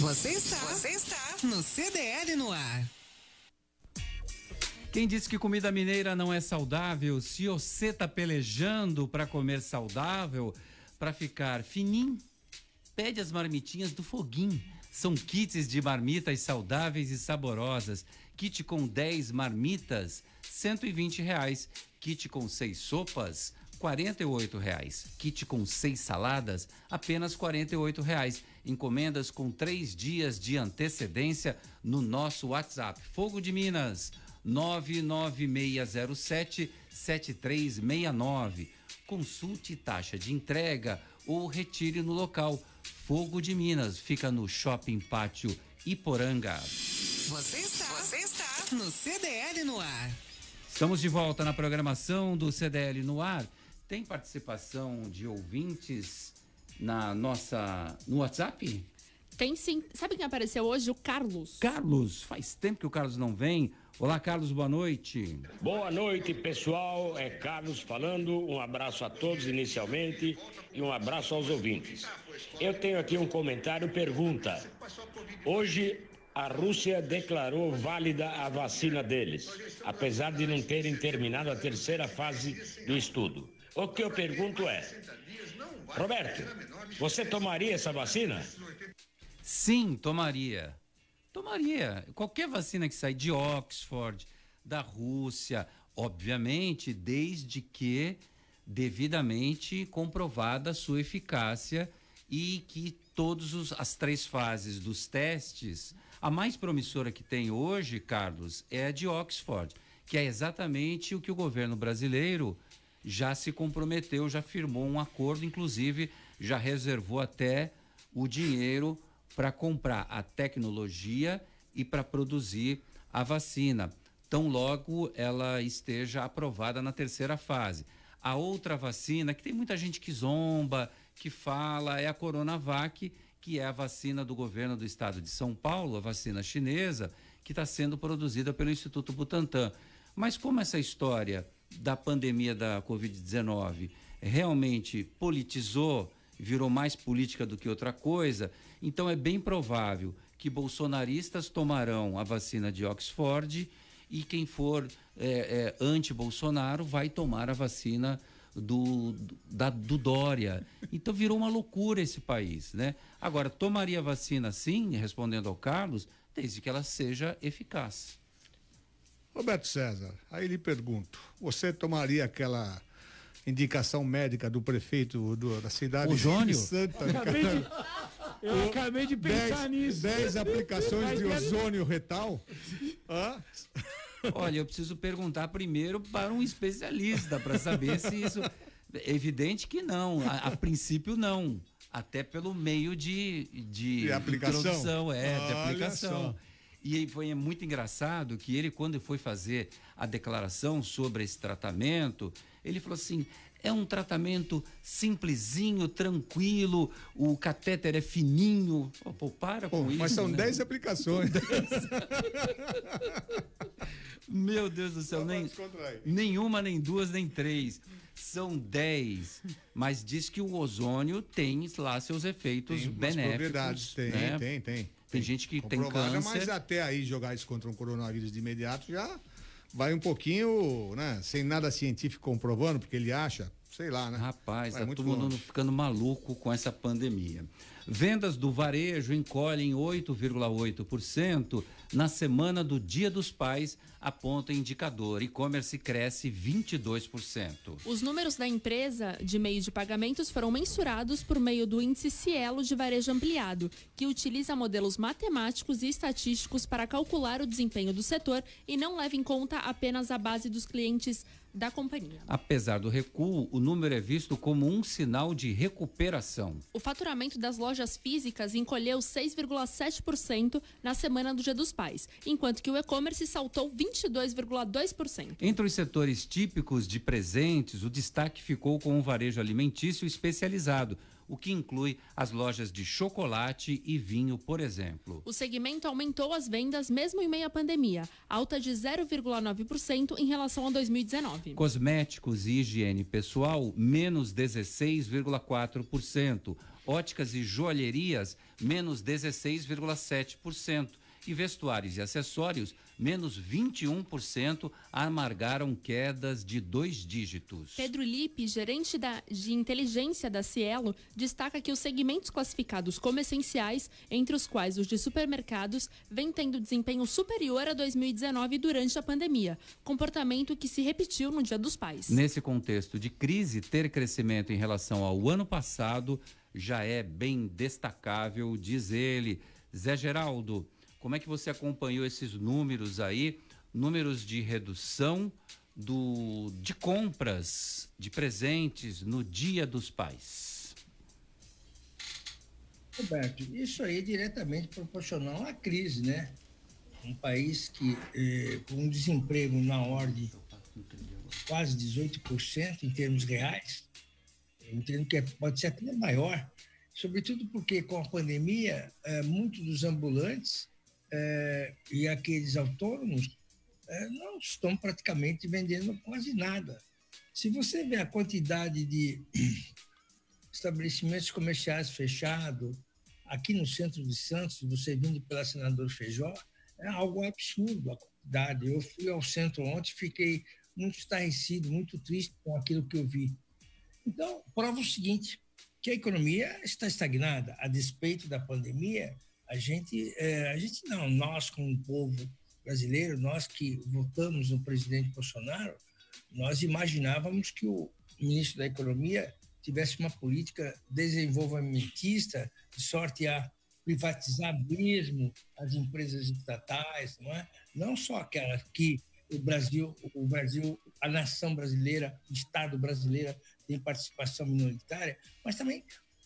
Você está, você está no CDL no ar. Quem disse que comida mineira não é saudável? Se você tá pelejando para comer saudável, para ficar fininho, pede as marmitinhas do Foguinho. São kits de marmitas saudáveis e saborosas. Kit com 10 marmitas, 120 reais. Kit com 6 sopas, 48 reais. Kit com 6 saladas, apenas 48 reais. Encomendas com 3 dias de antecedência no nosso WhatsApp. Fogo de Minas, 99607 7369. Consulte taxa de entrega ou retire no local. Fogo de Minas fica no Shopping Pátio Iporanga. Você está, você está no CDL no ar. Estamos de volta na programação do CDL no ar. Tem participação de ouvintes na nossa no WhatsApp? Tem sim. Sabe quem apareceu hoje? O Carlos. Carlos, faz tempo que o Carlos não vem. Olá, Carlos, boa noite. Boa noite, pessoal. É Carlos falando. Um abraço a todos inicialmente e um abraço aos ouvintes. Eu tenho aqui um comentário pergunta. Hoje a Rússia declarou válida a vacina deles, apesar de não terem terminado a terceira fase do estudo. O que eu pergunto é: Roberto, você tomaria essa vacina? Sim, tomaria. Tomaria. Qualquer vacina que sair de Oxford, da Rússia, obviamente, desde que devidamente comprovada a sua eficácia e que todas as três fases dos testes, a mais promissora que tem hoje, Carlos, é a de Oxford, que é exatamente o que o governo brasileiro já se comprometeu, já firmou um acordo, inclusive já reservou até o dinheiro para comprar a tecnologia e para produzir a vacina. Tão logo ela esteja aprovada na terceira fase. A outra vacina, que tem muita gente que zomba, que fala, é a Coronavac, que é a vacina do governo do estado de São Paulo, a vacina chinesa, que está sendo produzida pelo Instituto Butantan. Mas como essa história da pandemia da Covid-19 realmente politizou, virou mais política do que outra coisa, então é bem provável que bolsonaristas tomarão a vacina de Oxford e quem for é, é, anti-Bolsonaro vai tomar a vacina do, da, do Dória. Então virou uma loucura esse país, né? Agora, tomaria vacina sim, respondendo ao Carlos, desde que ela seja eficaz. Roberto César, aí lhe pergunto, você tomaria aquela indicação médica do prefeito do, da cidade o Jônio? de Santa Acabei de, eu acabei de pensar dez, nisso. Dez aplicações de ozônio retal? Hã? Olha, eu preciso perguntar primeiro para um especialista para saber se isso. É evidente que não. A, a, princípio, não. Até pelo meio de, de, de aplicação. introdução, é, Olha de aplicação. Só. E foi muito engraçado que ele, quando foi fazer a declaração sobre esse tratamento, ele falou assim: é um tratamento simplesinho, tranquilo, o catéter é fininho. Pô, pô para pô, com isso. Mas são 10 né? aplicações. Meu Deus do céu, nem, nenhuma, nem duas, nem três. São 10. Mas diz que o ozônio tem lá seus efeitos tem benéficos. Propriedades, tem, né? tem, tem. Tem gente que tem Comprovada, câncer. mas até aí jogar isso contra um coronavírus de imediato já vai um pouquinho, né? Sem nada científico comprovando, porque ele acha, sei lá, né? Rapaz, Vai tá todo mundo ficando maluco com essa pandemia. Vendas do varejo encolhem 8,8% na semana do Dia dos Pais, aponta indicador. E-commerce cresce 22%. Os números da empresa de meio de pagamentos foram mensurados por meio do índice Cielo de varejo ampliado, que utiliza modelos matemáticos e estatísticos para calcular o desempenho do setor e não leva em conta apenas a base dos clientes da companhia. Apesar do recuo, o número é visto como um sinal de recuperação. O faturamento das lojas físicas encolheu 6,7% na semana do Dia dos Pais, enquanto que o e-commerce saltou 22,2%. Entre os setores típicos de presentes, o destaque ficou com o varejo alimentício especializado, o que inclui as lojas de chocolate e vinho, por exemplo. O segmento aumentou as vendas mesmo em meio à pandemia, alta de 0,9% em relação a 2019. Cosméticos e higiene pessoal, menos 16,4%. Óticas e joalherias, menos 16,7%. E vestuários e acessórios, menos 21%, amargaram quedas de dois dígitos. Pedro Lippe, gerente da- de inteligência da Cielo, destaca que os segmentos classificados como essenciais, entre os quais os de supermercados, vêm tendo desempenho superior a 2019 durante a pandemia, comportamento que se repetiu no Dia dos Pais. Nesse contexto de crise, ter crescimento em relação ao ano passado já é bem destacável, diz ele. Zé Geraldo, como é que você acompanhou esses números aí? Números de redução do, de compras de presentes no Dia dos Pais. Roberto, isso aí é diretamente proporcional à crise, né? Um país que eh, com um desemprego na ordem de quase 18% em termos reais, entendo que é- pode ser até maior, sobretudo porque com a pandemia, eh, muitos dos ambulantes eh, e aqueles autônomos eh, não estão praticamente vendendo quase nada. Se você vê a quantidade de estabelecimentos comerciais fechados, aqui no centro de Santos, você vindo pela Senador Feijó, é algo absurdo a quantidade. Eu fui ao centro ontem, fiquei muito estarrecido, muito triste com aquilo que eu vi. Então, prova o seguinte, que a economia está estagnada. A despeito da pandemia, a gente, eh, a gente não, nós como povo brasileiro, nós que votamos no presidente Bolsonaro, nós imaginávamos que o ministro da Economia tivesse uma política desenvolvimentista, de sorte a privatizar mesmo as empresas estatais, não é? Não só aquelas que o Brasil, o Brasil, a nação brasileira, o Estado brasileiro tem participação minoritária, mas também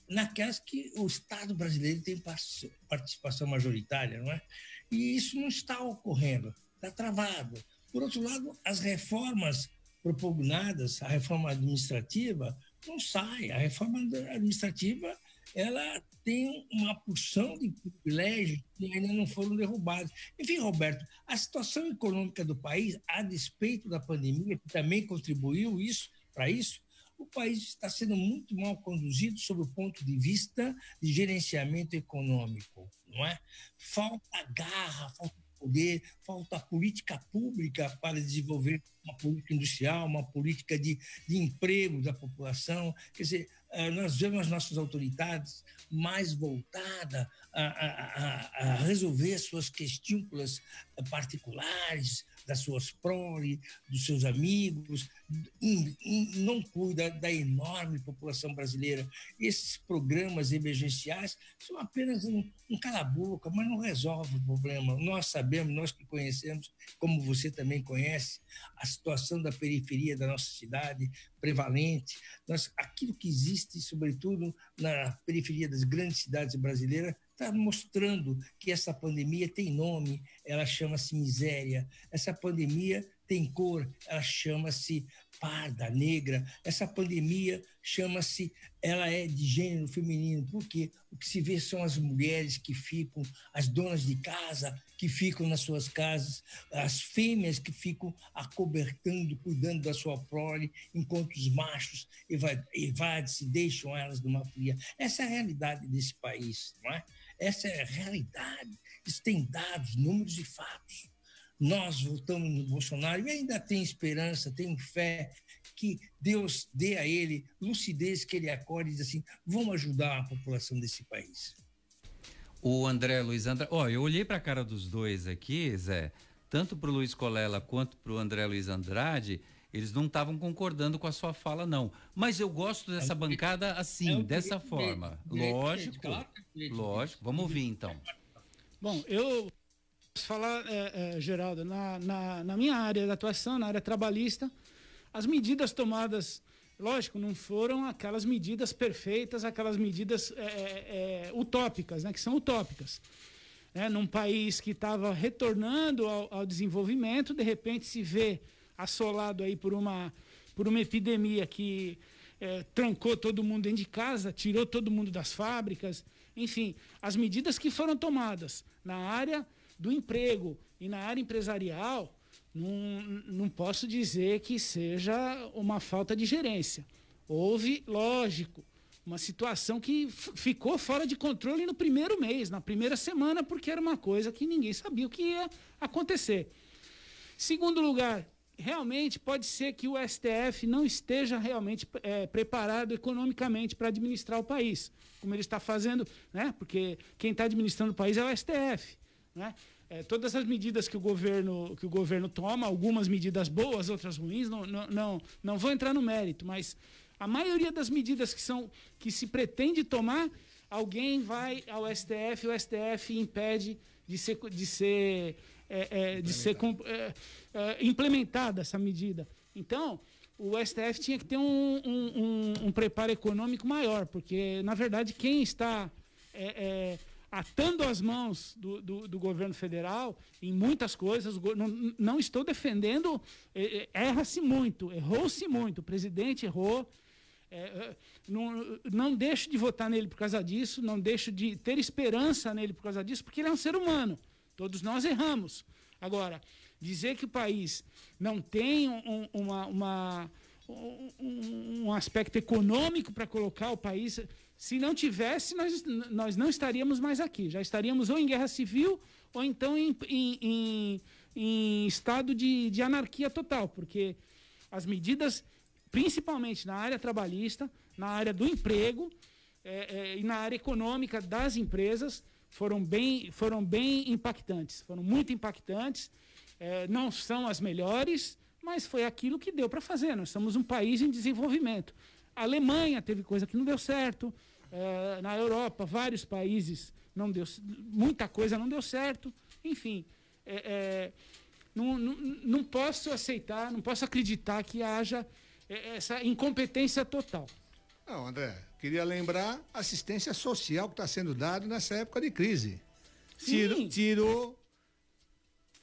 naquelas que o Estado brasileiro tem par- participação majoritária, não é? E isso não está ocorrendo, está travado. Por outro lado, as reformas propugnadas, a reforma administrativa, não sai. A reforma administrativa ela tem uma porção de privilégios que ainda não foram derrubados. Enfim, Roberto, a situação econômica do país, a despeito da pandemia, que também contribuiu isso para isso, o país está sendo muito mal conduzido sob o ponto de vista de gerenciamento econômico, não é? Falta garra, falta poder, falta política pública para desenvolver uma política industrial, uma política de, de emprego da população. Quer dizer, eh, nós vemos as nossas autoridades mais voltadas a, a, a, resolver suas eh, particulares, das suas prole, dos seus amigos, não cuida da enorme população brasileira. Esses programas emergenciais são apenas um, um mas não resolve o problema. Nós sabemos, nós que conhecemos, como você também conhece, a situação da periferia da nossa cidade prevalente, nós, aquilo que existe, sobretudo na periferia das grandes cidades brasileiras, está mostrando que essa pandemia tem nome, ela chama-se miséria. Essa pandemia tem cor, ela chama-se parda, negra. Essa pandemia chama-se, ela é de gênero feminino, porque o que se vê são as mulheres que ficam, as donas de casa que ficam nas suas casas, as fêmeas que ficam acobertando, cuidando da sua prole, enquanto os machos eva- evadem-se, deixam elas numa fria. Essa é a realidade desse país, não é? Essa é a realidade. Isso tem dados, números e fatos. Nós votamos no Bolsonaro e ainda tem esperança, tem fé que Deus dê a ele lucidez, que ele acorde e diz assim: vamos ajudar a população desse país. O André Luiz Andrade. Ó, eu olhei para a cara dos dois aqui, Zé, tanto para o Luiz Colela quanto para o André Luiz Andrade. Eles não estavam concordando com a sua fala, não. Mas eu gosto dessa é bancada assim, é dessa forma. lógico, lógico. Vamos ouvir então. Bom, eu posso falar, é, é, Geraldo, na, na, na minha área de atuação, na área trabalhista, as medidas tomadas, lógico, não foram aquelas medidas perfeitas, aquelas medidas é, é, é utópicas, né, que são utópicas. Né, num país que estava retornando ao, ao, desenvolvimento, de repente se vê assolado aí por uma, por uma epidemia que é, trancou todo mundo dentro de casa, tirou todo mundo das fábricas, enfim, as medidas que foram tomadas na área do emprego e na área empresarial não, não posso dizer que seja uma falta de gerência. Houve, lógico, uma situação que ficou fora de controle no primeiro mês, na primeira semana, porque era uma coisa que ninguém sabia o que ia acontecer. Segundo lugar, realmente pode ser que o STF não esteja realmente é, preparado economicamente para administrar o país, como ele está fazendo, né? porque quem está administrando o país é o STF. Né? É, todas as medidas que o governo que o governo toma, algumas medidas boas, outras ruins, não, não, não, não vou entrar no mérito, mas a maioria das medidas que são que se pretende tomar, alguém vai ao STF, o STF impede de ser de ser é, é, de ser é, é, implementada essa medida. Então, o STF tinha que ter um, um, um, um preparo econômico maior, porque na verdade quem está é, atando as mãos do, do, do, governo federal em muitas coisas. Não, não estou defendendo, erra-se muito, errou-se muito. O presidente errou. É, não, não deixo de votar nele por causa disso, não deixo de ter esperança nele por causa disso, porque ele é um ser humano. Todos nós erramos. Agora, dizer que o país não tem um, uma, uma um, um aspecto econômico para colocar o país se não tivesse, nós, nós não estaríamos mais aqui. Já estaríamos ou em guerra civil ou então em, em, em, em estado de, de anarquia total, porque as medidas, principalmente na área trabalhista, na área do emprego é, é, e na área econômica das empresas, foram bem, foram bem impactantes, foram muito impactantes. É, não são as melhores, mas foi aquilo que deu para fazer. Nós somos um país em desenvolvimento. A Alemanha teve coisa que não deu certo. É, na Europa, vários países não deu, muita coisa não deu certo. Enfim, é, é, não, não, não posso aceitar, não posso acreditar que haja é, essa incompetência total. Não, André, queria lembrar assistência social que está sendo dada nessa época de crise. Tirou, tirou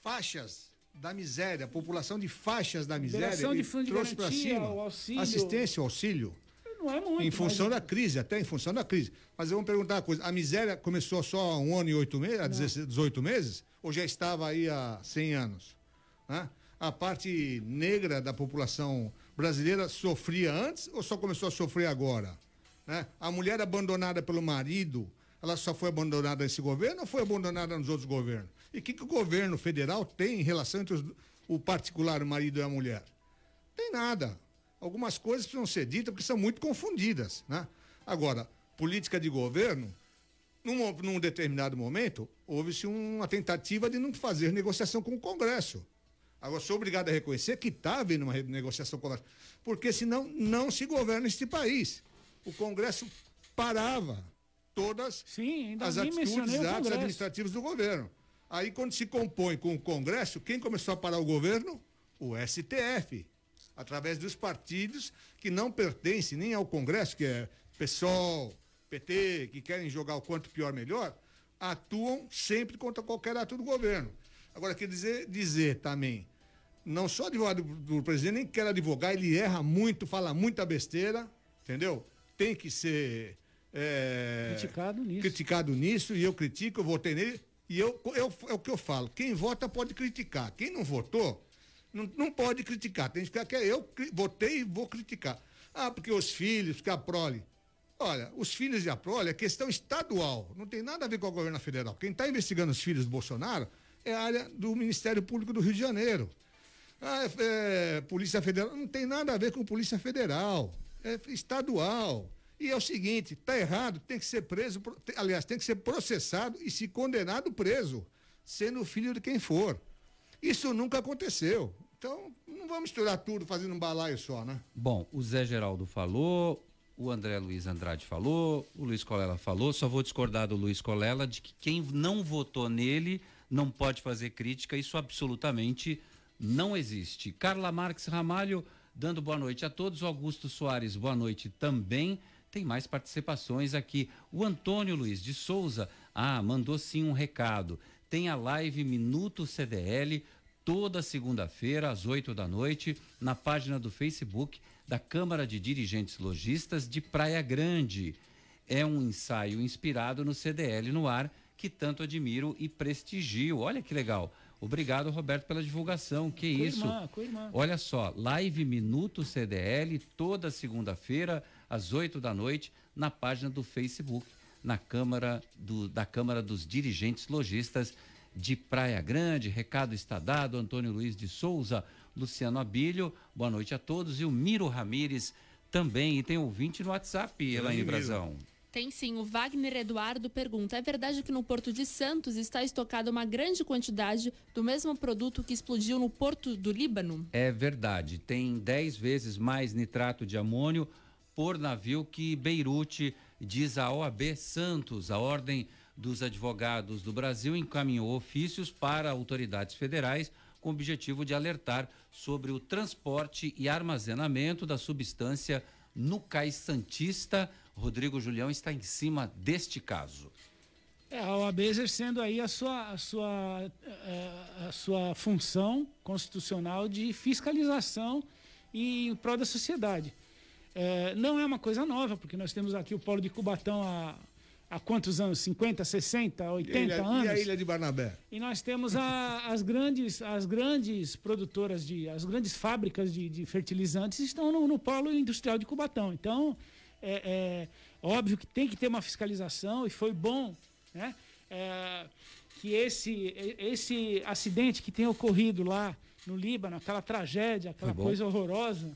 faixas da miséria, população de faixas da miséria de fundo de trouxe para cima auxílio. assistência, auxílio. Não é muito. Em função mas... da crise, até em função da crise. Mas eu vou perguntar uma coisa: a miséria começou só há um ano e oito meses, há 18 meses? Ou já estava aí há 100 anos? Né? A parte negra da população brasileira sofria antes ou só começou a sofrer agora? Né? A mulher abandonada pelo marido, ela só foi abandonada nesse governo ou foi abandonada nos outros governos? E o que, que o governo federal tem em relação entre os, o particular, o marido e a mulher? Tem nada. Algumas coisas precisam ser ditas porque são muito confundidas. Né? Agora, política de governo, num, num determinado momento, houve-se uma tentativa de não fazer negociação com o Congresso. Agora, sou obrigado a reconhecer que está havendo uma negociação com o Congresso, porque senão não se governa este país. O Congresso parava todas Sim, as atitudes, atos administrativos do governo. Aí, quando se compõe com o Congresso, quem começou a parar o governo? O STF, através dos partidos que não pertencem nem ao Congresso, que é PSOL, PT, que querem jogar o quanto pior melhor, atuam sempre contra qualquer ato do governo. Agora, quer dizer, dizer também, não sou advogado do, do presidente, nem quero advogar, ele erra muito, fala muita besteira, entendeu? Tem que ser é, criticado nisso. Criticado nisso, e eu critico, eu votei nele, e eu, eu, é o que eu falo: quem vota pode criticar. Quem não votou, não, não pode criticar. Tem que ficar que eu votei e vou criticar. Ah, porque os filhos, porque a prole. Olha, os filhos de Aprole é questão estadual, não tem nada a ver com o governo federal. Quem está investigando os filhos do Bolsonaro é a área do Ministério Público do Rio de Janeiro. Ah, é, é, Polícia Federal não tem nada a ver com Polícia Federal, é estadual. E é o seguinte, tá errado, tem que ser preso, aliás, tem que ser processado e se condenado preso, sendo filho de quem for. Isso nunca aconteceu. Então, não vamos misturar tudo fazendo um balaio só, né? Bom, o Zé Geraldo falou, o André Luiz Andrade falou, o Luiz Colela falou, só vou discordar do Luiz Colela de que quem não votou nele não pode fazer crítica, isso absolutamente não existe. Carla Marques Ramalho dando boa noite a todos, o Augusto Soares, boa noite também. Tem mais participações aqui. O Antônio Luiz de Souza, ah, mandou sim um recado. Tem a live Minuto CDL toda segunda-feira às 8 da noite na página do Facebook da Câmara de Dirigentes Logistas de Praia Grande. É um ensaio inspirado no CDL no ar que tanto admiro e prestigio. Olha que legal. Obrigado, Roberto, pela divulgação. Que com isso? Irmã, irmã. Olha só, live Minuto CDL toda segunda-feira às 8 da noite na página do Facebook na Câmara do, da Câmara dos Dirigentes Logistas de Praia Grande. Recado está dado, Antônio Luiz de Souza, Luciano Abílio, boa noite a todos. E o Miro Ramires também. E tem ouvinte no WhatsApp, Elaine Brazão. Tem sim. O Wagner Eduardo pergunta: é verdade que no Porto de Santos está estocada uma grande quantidade do mesmo produto que explodiu no Porto do Líbano? É verdade. Tem 10 vezes mais nitrato de amônio por navio que Beirute, diz a OAB Santos, a Ordem dos Advogados do Brasil encaminhou ofícios para autoridades federais com o objetivo de alertar sobre o transporte e armazenamento da substância no cais Santista. Rodrigo Julião está em cima deste caso. É, a OAB exercendo aí a sua, a sua, é, a sua função constitucional de fiscalização e em prol da sociedade. É, não é uma coisa nova, porque nós temos aqui o Polo de Cubatão há há quantos anos? 50, 60, 80 e ilha, anos? E a Ilha de Barnabé? E nós temos a, as, grandes, as grandes produtoras, de, as grandes fábricas de, de fertilizantes estão no, no, polo industrial de Cubatão. Então, é, é, óbvio que tem que ter uma fiscalização e foi bom né, é, que esse, esse acidente que tem ocorrido lá no Líbano, aquela tragédia, aquela coisa horrorosa,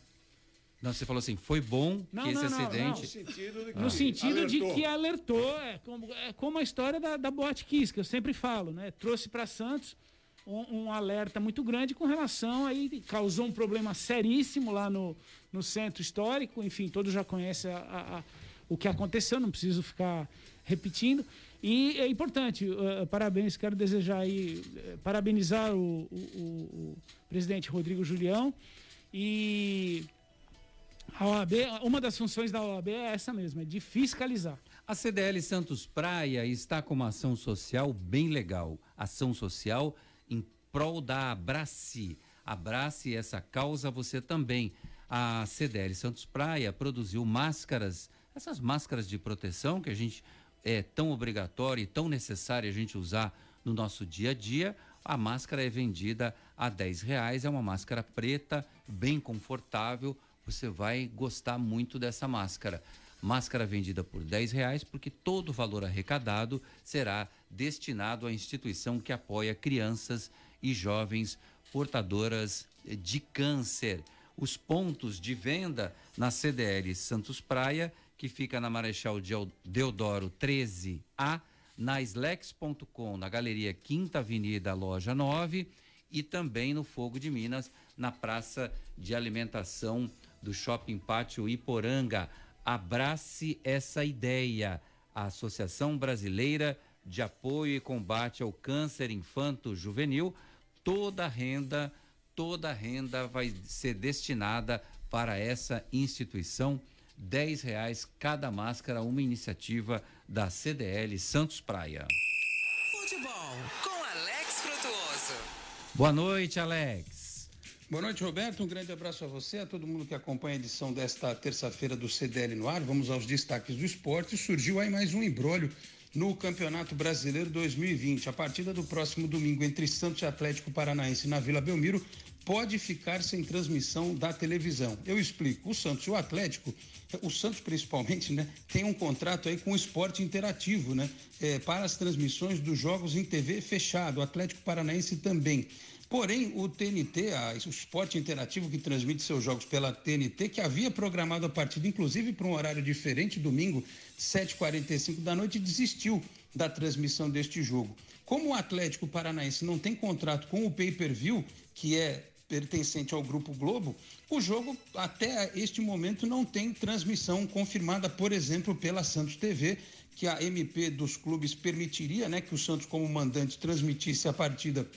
não, você falou assim, foi bom não, que esse não, acidente. Não, no sentido, de que, no sentido de que alertou. É como, é como a história da, da Boate Kiss, que eu sempre falo, né? Trouxe para Santos um, um, alerta muito grande com relação aí, causou um problema seríssimo lá no, no centro histórico. Enfim, todos já conhecem a, a, a, o que aconteceu, não preciso ficar repetindo. E é importante, uh, parabéns, quero desejar aí, uh, parabenizar o, o, o, o presidente Rodrigo Julião e a OAB, uma das funções da OAB é essa mesmo, é de fiscalizar. A CDL Santos Praia está com uma ação social bem legal. Ação social prol da Abrace. Abrace essa causa você também. A CDL Santos Praia produziu máscaras, essas máscaras de proteção que a gente é tão obrigatório e tão necessário a gente usar no nosso dia a dia. A máscara é vendida a 10 reais, é uma máscara preta, bem confortável, você vai gostar muito dessa máscara. Máscara vendida por 10 reais, porque todo o valor arrecadado será destinado à instituição que apoia crianças e jovens portadoras de câncer. Os pontos de venda na CDL Santos Praia, que fica na Marechal Deodoro 13A, na Slex.com, na Galeria Quinta Avenida, loja 9, e também no Fogo de Minas, na Praça de Alimentação do Shopping Pátio Iporanga. Abrace essa ideia. A Associação Brasileira de Apoio e Combate ao Câncer Infanto-Juvenil, toda a renda, toda a renda vai ser destinada para essa instituição. R$ reais cada máscara, uma iniciativa da CDL Santos Praia. Futebol com Alex Frutuoso. Boa noite, Alex. Boa noite, Roberto. Um grande abraço a você, a todo mundo que acompanha a edição desta terça-feira do CDL no ar. Vamos aos destaques do esporte. Surgiu aí mais um embrólio no Campeonato Brasileiro 2020. A partida do próximo domingo entre Santos e Atlético Paranaense na Vila Belmiro pode ficar sem transmissão da televisão. Eu explico. O Santos e o Atlético, o Santos principalmente, né, tem um contrato aí com o esporte interativo, né, é, para as transmissões dos jogos em TV fechado. O Atlético Paranaense também. Porém, o TNT, o esporte interativo que transmite seus jogos pela TNT, que havia programado a partida, inclusive para um horário diferente, domingo, 7h45 da noite, desistiu da transmissão deste jogo. Como o Atlético Paranaense não tem contrato com o pay-per-view, que é pertencente ao Grupo Globo, o jogo até este momento não tem transmissão confirmada, por exemplo, pela Santos TV, que a MP dos clubes permitiria, né, que o Santos como mandante transmitisse a partida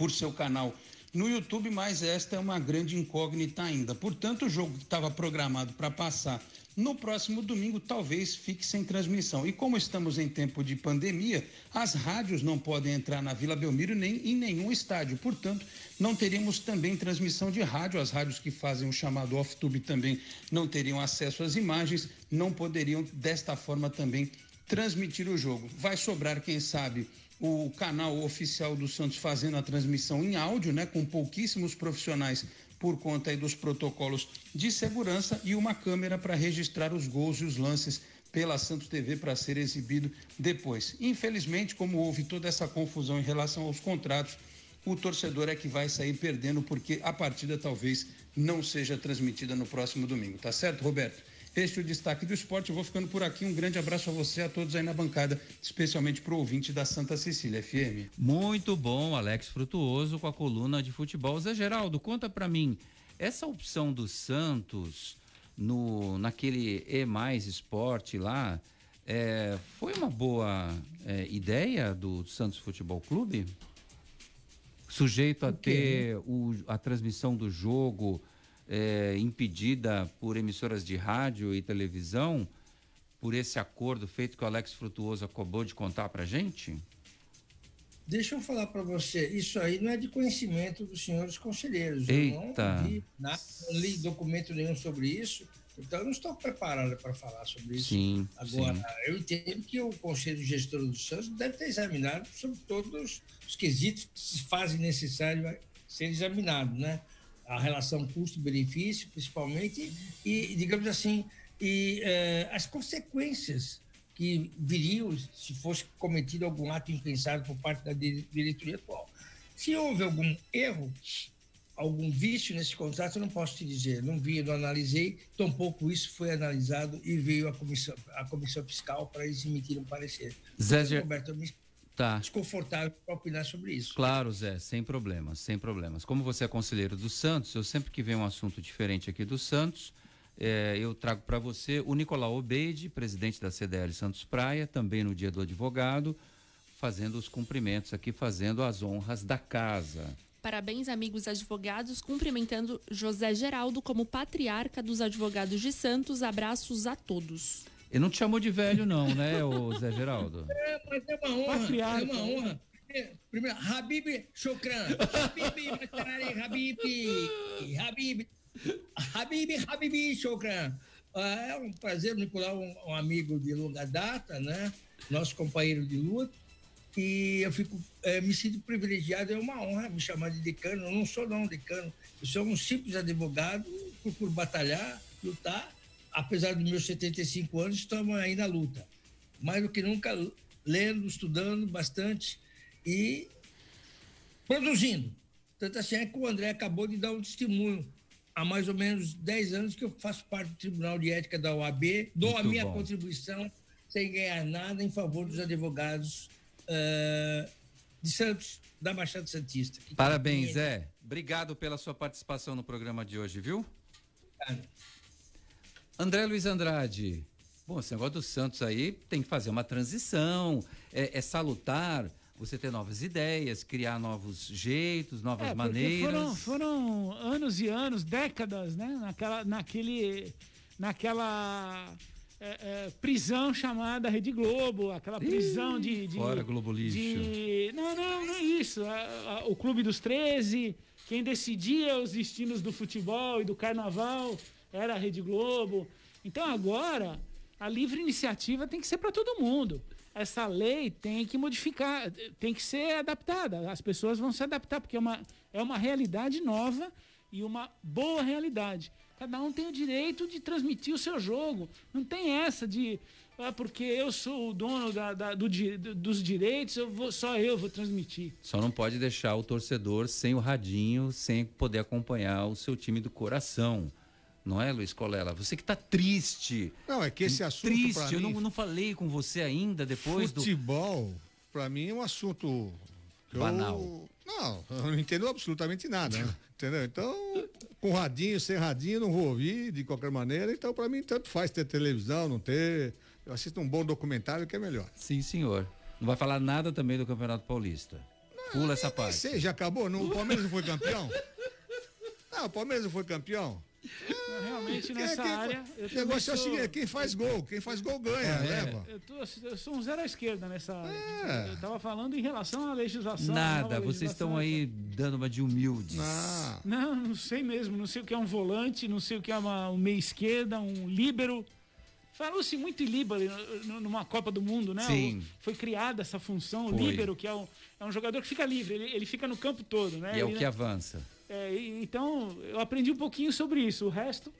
por seu canal no YouTube, mas esta é uma grande incógnita ainda. Portanto, o jogo que estava programado para passar no próximo domingo talvez fique sem transmissão. E como estamos em tempo de pandemia, as rádios não podem entrar na Vila Belmiro nem em nenhum estádio. Portanto, não teríamos também transmissão de rádio. As rádios que fazem o chamado off-tube também não teriam acesso às imagens, não poderiam desta forma também transmitir o jogo. Vai sobrar, quem sabe, o canal oficial do Santos fazendo a transmissão em áudio, né, com pouquíssimos profissionais por conta dos protocolos de segurança e uma câmera para registrar os gols e os lances pela Santos TV para ser exibido depois. Infelizmente, como houve toda essa confusão em relação aos contratos, o torcedor é que vai sair perdendo porque a partida talvez não seja transmitida no próximo domingo. Tá certo, Roberto? Este é o destaque do esporte. Eu vou ficando por aqui. Um grande abraço a você, a todos aí na bancada, especialmente para o ouvinte da Santa Cecília FM. Muito bom, Alex Frutuoso, com a coluna de futebol. Zé Geraldo, conta para mim, essa opção do Santos no naquele E mais esporte lá, é, foi uma boa é, ideia do Santos Futebol Clube? Sujeito a ter o, a transmissão do jogo é, impedida por emissoras de rádio e televisão por esse acordo feito que o Alex Frutuoso acabou de contar para gente? Deixa eu falar para você, isso aí não é de conhecimento dos senhores conselheiros. Eita. Eu não, vi, nada, não li documento nenhum sobre isso, então eu não estou preparado para falar sobre isso. Sim, Agora, sim. eu entendo que o Conselho Gestor do Santos deve ter examinado sobre todos os quesitos que se fazem necessário ser examinado, né? A relação custo-benefício, principalmente, e, digamos assim, e eh, as consequências que viriam se fosse cometido algum ato impensado por parte da diretoria atual. Se houve algum erro, algum vício nesse contrato, eu não posso te dizer. Não vi, não analisei, tampouco isso foi analisado e veio a comissão, a comissão fiscal para eles emitirem um parecer. Zé, Roberto, eu me Tá. desconfortável para opinar sobre isso. Claro, Zé, sem problemas, sem problemas. Como você é conselheiro do Santos, eu sempre que vem um assunto diferente aqui do Santos, eh, eu trago para você o Nicolau Obeide, presidente da CDL Santos Praia, também no dia do advogado, fazendo os cumprimentos aqui, fazendo as honras da casa. Parabéns, amigos advogados, cumprimentando José Geraldo como patriarca dos advogados de Santos. Abraços a todos. Ele não te chamou de velho, não, né, ô Zé Geraldo? É, mas é uma honra. Patriarca. É uma honra. É, Primeiro, Habib Chokran. Habib Matari, Habib. Habib. Habib, Habib Chokran. Ah, é um prazer, Nicolau, um, um amigo de longa data, né? Nosso companheiro de luta. E eu fico, eh, me sinto privilegiado, é uma honra me chamar de decano. Eu não sou não decano, eu sou um simples advogado, procuro batalhar, lutar. Apesar dos meus 75 anos, estamos aí na luta. Mais do que nunca, lendo, estudando bastante e produzindo. Tanto assim é que o André acabou de dar um testemunho. Há mais ou menos 10 anos que eu faço parte do Tribunal de Ética da OAB, dou a Muito minha bom. contribuição sem ganhar nada em favor dos advogados eh, de Santos, da Baixada Santista. Parabéns, Zé. Obrigado pela sua participação no programa de hoje, viu? André Luiz Andrade. Bom, esse negócio do Santos aí tem que fazer uma transição. É, é salutar você ter novas ideias, criar novos jeitos, novas É, maneiras. Foram, foram anos e anos, décadas, né? Naquela, naquele, naquela é, é, prisão chamada Rede Globo, aquela prisão de, de. Fora Globo Lixo. de- Não, não, não é isso. A- a- o Clube dos 13, quem decidia os destinos do futebol e do carnaval era a Rede Globo. Então agora, a livre iniciativa tem que ser para todo mundo. essa lei tem que modificar, tem que ser adaptada. As pessoas vão se adaptar, porque é uma, é uma realidade nova e uma boa realidade. Cada um tem o direito de transmitir o seu jogo. Não tem essa de ah, porque eu sou o dono da, da, do, dos direitos, eu vou, só eu vou transmitir. Só não pode deixar o torcedor sem o radinho, sem poder acompanhar o seu time do coração. Não é, Luiz Colela? Você que está triste. Não, é que esse assunto. Triste, eu mim, não, não falei com você ainda depois futebol, do. Futebol, para mim, é um assunto. Banal. Eu... Não, eu não entendo absolutamente nada, né? entendeu? Então, com radinho, sem radinho, não vou ouvir de qualquer maneira. Então, para mim, tanto faz ter televisão, não ter. Eu assisto um bom documentário que é melhor. Sim, senhor. Não vai falar nada também do Campeonato Paulista. Não, Pula essa parte. Sei, já acabou? Não, o Palmeiras não foi campeão? Ah, o Palmeiras não foi campeão? Realmente nessa quem, área. O negócio sou... é o seguinte: quem faz gol, quem faz gol ganha, é, leva. Eu, tô, eu, sou um zero à esquerda nessa área. É. Eu estava falando em relação à legislação. Nada, vocês estão aí dando uma de humildes. Não. não, não sei mesmo. Não sei o que é um volante, não sei o que é uma, um meia esquerda, um líbero. Falou-se muito em líbero numa Copa do Mundo, né? Sim. O, foi criada essa função, o líbero, que é, o, é um jogador que fica livre, ele, ele fica no campo todo, né? E é o que avança. É, então, eu aprendi um pouquinho sobre isso. O resto.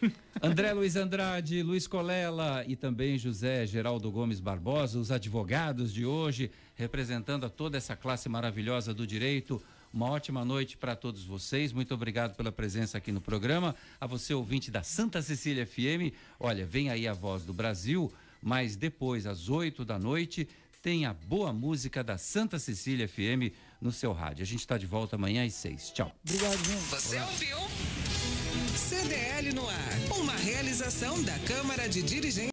André Luiz Andrade, Luiz Colela e também José Geraldo Gomes Barbosa, os advogados de hoje, representando a toda essa classe maravilhosa do direito. Uma ótima noite para todos vocês. Muito obrigado pela presença aqui no programa. A você, ouvinte da Santa Cecília FM. Olha, vem aí a voz do Brasil, mas depois, às 8 da noite, tem a boa música da Santa Cecília FM no seu rádio. A gente está de volta amanhã às seis. Tchau. Obrigado, gente. Você ouviu? CDL no ar. Uma realização da Câmara de Dirigentes.